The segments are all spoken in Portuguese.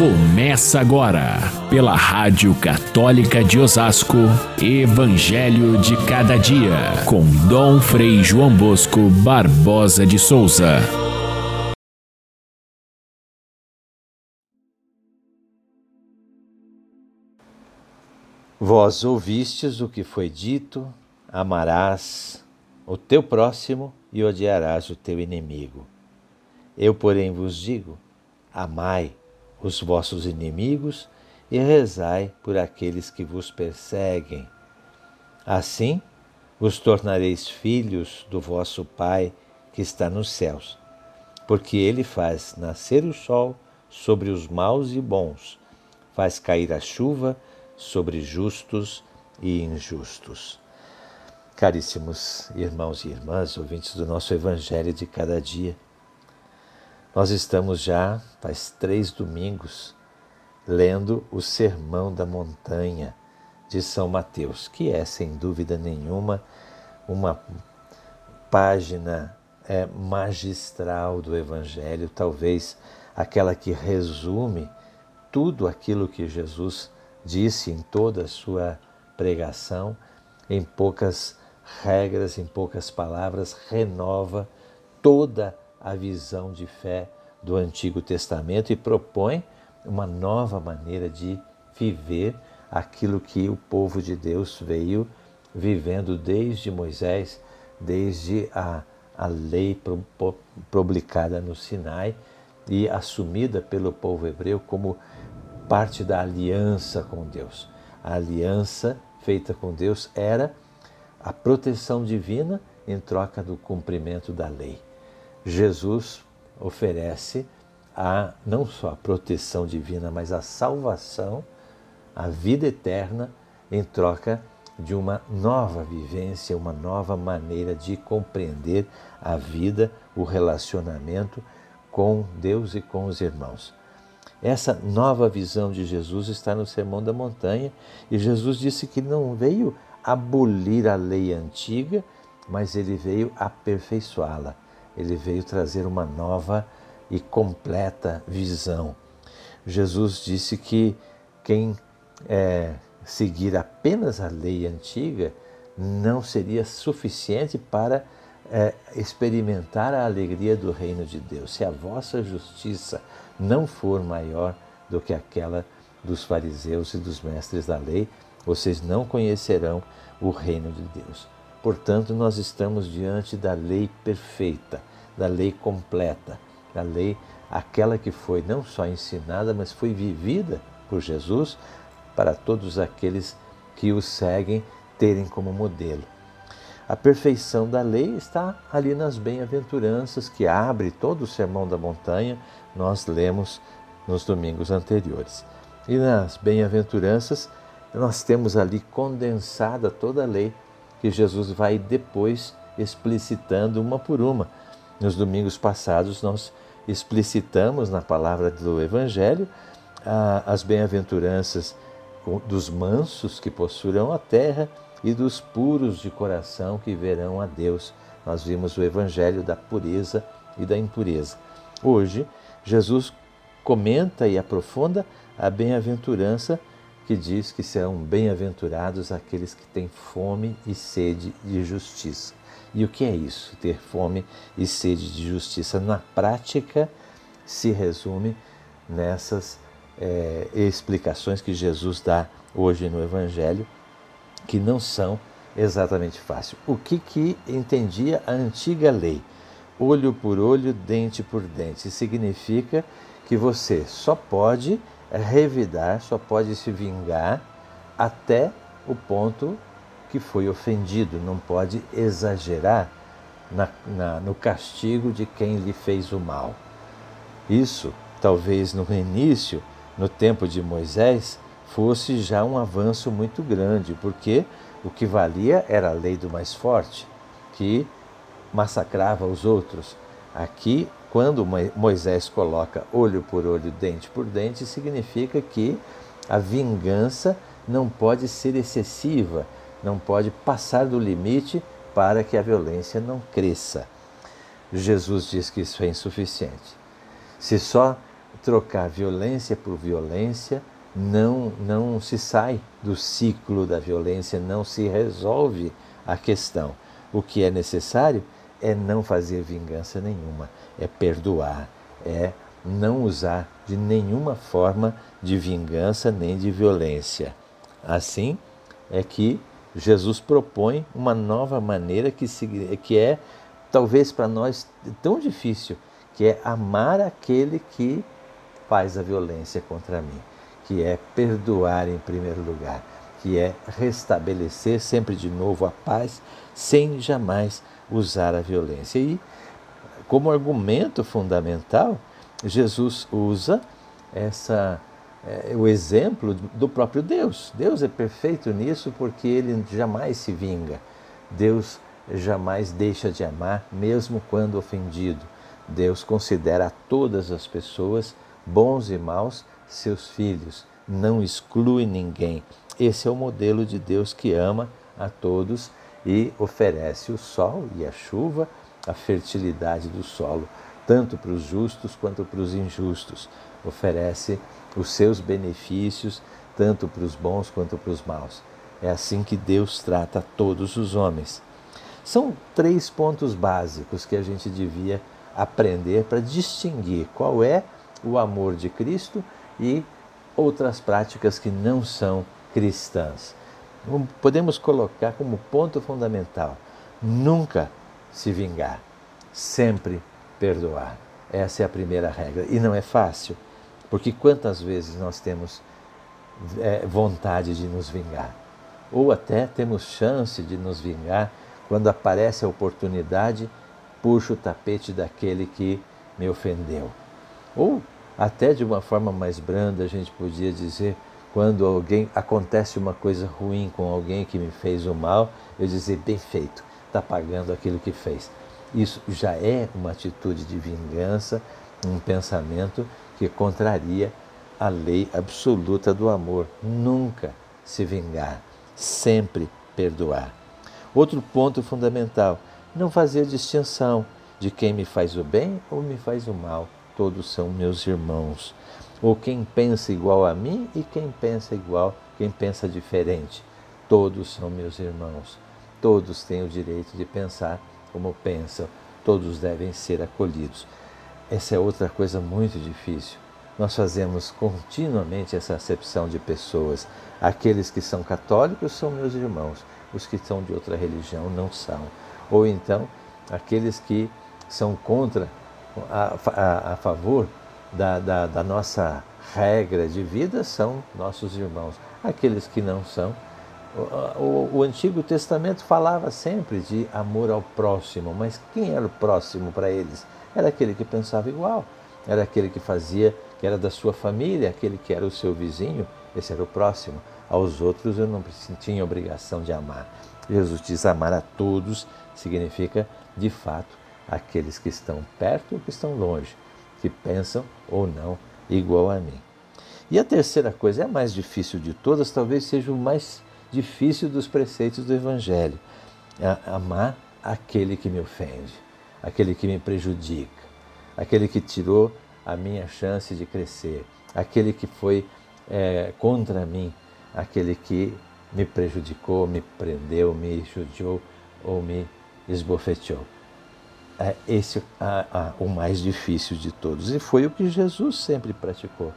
Começa agora, pela Rádio Católica de Osasco, Evangelho de Cada Dia, com Dom Frei João Bosco Barbosa de Souza. Vós ouvistes o que foi dito, amarás o teu próximo e odiarás o teu inimigo. Eu, porém, vos digo: amai os vossos inimigos e rezai por aqueles que vos perseguem. Assim vos tornareis filhos do vosso Pai que está nos céus, porque ele faz nascer o sol sobre os maus e bons, faz cair a chuva sobre justos e injustos. Caríssimos irmãos e irmãs, ouvintes do nosso Evangelho de cada dia, nós estamos já, faz três domingos, lendo o Sermão da Montanha de São Mateus, que é, sem dúvida nenhuma, uma página é, magistral do Evangelho, talvez aquela que resume tudo aquilo que Jesus disse em toda a sua pregação, em poucas regras, em poucas palavras, renova toda a visão de fé do Antigo Testamento e propõe uma nova maneira de viver aquilo que o povo de Deus veio vivendo desde Moisés, desde a, a lei publicada no Sinai e assumida pelo povo hebreu como parte da aliança com Deus. A aliança feita com Deus era a proteção divina em troca do cumprimento da lei. Jesus oferece a não só a proteção divina, mas a salvação, a vida eterna em troca de uma nova vivência, uma nova maneira de compreender a vida, o relacionamento com Deus e com os irmãos. Essa nova visão de Jesus está no Sermão da Montanha e Jesus disse que não veio abolir a lei antiga, mas ele veio aperfeiçoá-la ele veio trazer uma nova e completa visão. Jesus disse que quem é, seguir apenas a lei antiga não seria suficiente para é, experimentar a alegria do reino de Deus. Se a vossa justiça não for maior do que aquela dos fariseus e dos mestres da lei, vocês não conhecerão o reino de Deus. Portanto, nós estamos diante da lei perfeita, da lei completa, da lei aquela que foi não só ensinada, mas foi vivida por Jesus para todos aqueles que o seguem terem como modelo. A perfeição da lei está ali nas bem-aventuranças que abre todo o Sermão da Montanha, nós lemos nos domingos anteriores. E nas bem-aventuranças, nós temos ali condensada toda a lei que Jesus vai depois explicitando uma por uma. Nos domingos passados, nós explicitamos na palavra do Evangelho as bem-aventuranças dos mansos que possuirão a terra e dos puros de coração que verão a Deus. Nós vimos o Evangelho da pureza e da impureza. Hoje, Jesus comenta e aprofunda a bem-aventurança que diz que serão bem-aventurados aqueles que têm fome e sede de justiça. E o que é isso? Ter fome e sede de justiça na prática se resume nessas é, explicações que Jesus dá hoje no Evangelho, que não são exatamente fáceis. O que, que entendia a antiga lei? Olho por olho, dente por dente. Significa que você só pode revidar, só pode se vingar até o ponto que foi ofendido, não pode exagerar na, na, no castigo de quem lhe fez o mal. Isso, talvez no início, no tempo de Moisés, fosse já um avanço muito grande, porque o que valia era a lei do mais forte, que massacrava os outros. Aqui, quando Moisés coloca olho por olho, dente por dente, significa que a vingança não pode ser excessiva, não pode passar do limite para que a violência não cresça. Jesus diz que isso é insuficiente. Se só trocar violência por violência não, não se sai do ciclo da violência, não se resolve a questão. O que é necessário é não fazer vingança nenhuma, é perdoar, é não usar de nenhuma forma de vingança nem de violência. Assim é que Jesus propõe uma nova maneira que, que é, talvez para nós, tão difícil, que é amar aquele que faz a violência contra mim, que é perdoar em primeiro lugar, que é restabelecer sempre de novo a paz sem jamais usar a violência. E, como argumento fundamental, Jesus usa essa é, o exemplo do próprio Deus. Deus é perfeito nisso porque ele jamais se vinga. Deus jamais deixa de amar, mesmo quando ofendido. Deus considera todas as pessoas, bons e maus, seus filhos, não exclui ninguém. Esse é o modelo de Deus que ama a todos e oferece o sol e a chuva, a fertilidade do solo, tanto para os justos quanto para os injustos. Oferece os seus benefícios, tanto para os bons quanto para os maus. É assim que Deus trata todos os homens. São três pontos básicos que a gente devia aprender para distinguir qual é o amor de Cristo e outras práticas que não são cristãs. Podemos colocar como ponto fundamental: nunca se vingar, sempre perdoar. Essa é a primeira regra. E não é fácil, porque quantas vezes nós temos é, vontade de nos vingar? Ou até temos chance de nos vingar quando aparece a oportunidade, puxo o tapete daquele que me ofendeu. Ou até de uma forma mais branda, a gente podia dizer, quando alguém acontece uma coisa ruim com alguém que me fez o mal, eu dizer bem feito, está pagando aquilo que fez. Isso já é uma atitude de vingança, um pensamento que contraria a lei absoluta do amor. Nunca se vingar, sempre perdoar. Outro ponto fundamental: não fazer distinção de quem me faz o bem ou me faz o mal. Todos são meus irmãos. Ou quem pensa igual a mim e quem pensa igual, quem pensa diferente. Todos são meus irmãos. Todos têm o direito de pensar como pensam. Todos devem ser acolhidos. Essa é outra coisa muito difícil. Nós fazemos continuamente essa acepção de pessoas. Aqueles que são católicos são meus irmãos os que são de outra religião não são. Ou então, aqueles que são contra, a, a, a favor da, da, da nossa regra de vida são nossos irmãos. Aqueles que não são, o, o, Antigo Testamento falava sempre de amor ao próximo, mas quem era o próximo para eles? Era aquele que pensava igual, era aquele que fazia, que era da sua família, aquele que era o seu vizinho, esse era o próximo aos outros eu não tinha obrigação de amar. Jesus diz amar a todos significa, de fato, aqueles que estão perto ou que estão longe, que pensam ou não igual a mim. E a terceira coisa, é a mais difícil de todas, talvez seja o mais difícil dos preceitos do Evangelho: é amar aquele que me ofende, aquele que me prejudica, aquele que tirou a minha chance de crescer, aquele que foi é, contra mim, aquele que me prejudicou, me prendeu, me judiou ou me esbofeteou. É esse a, a, o mais difícil de todos. E foi o que Jesus sempre praticou.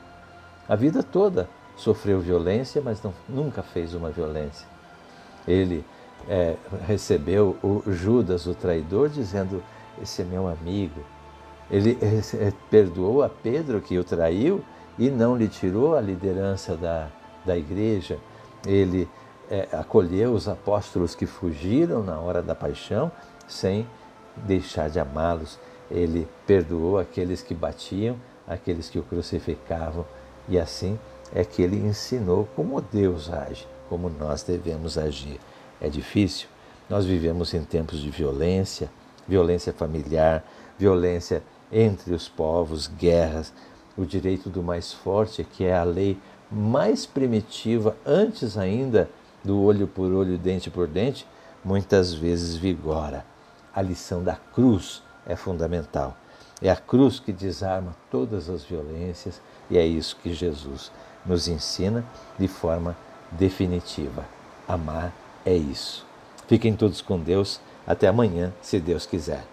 A vida toda sofreu violência, mas não, nunca fez uma violência. Ele é, recebeu o Judas, o traidor, dizendo: Esse é meu amigo. Ele é, perdoou a Pedro, que o traiu, e não lhe tirou a liderança da, da igreja, ele é, acolheu os apóstolos que fugiram na hora da paixão sem deixar de amá-los. Ele perdoou aqueles que batiam, aqueles que o crucificavam, e assim é que ele ensinou como Deus age, como nós devemos agir. É difícil. Nós vivemos em tempos de violência, violência familiar, violência entre os povos, guerras, o direito do mais forte, que é a lei mais primitiva, antes ainda do olho por olho, dente por dente, muitas vezes vigora. A lição da cruz é fundamental. É a cruz que desarma todas as violências e é isso que Jesus nos ensina de forma definitiva. Amar é isso. Fiquem todos com Deus. Até amanhã, se Deus quiser.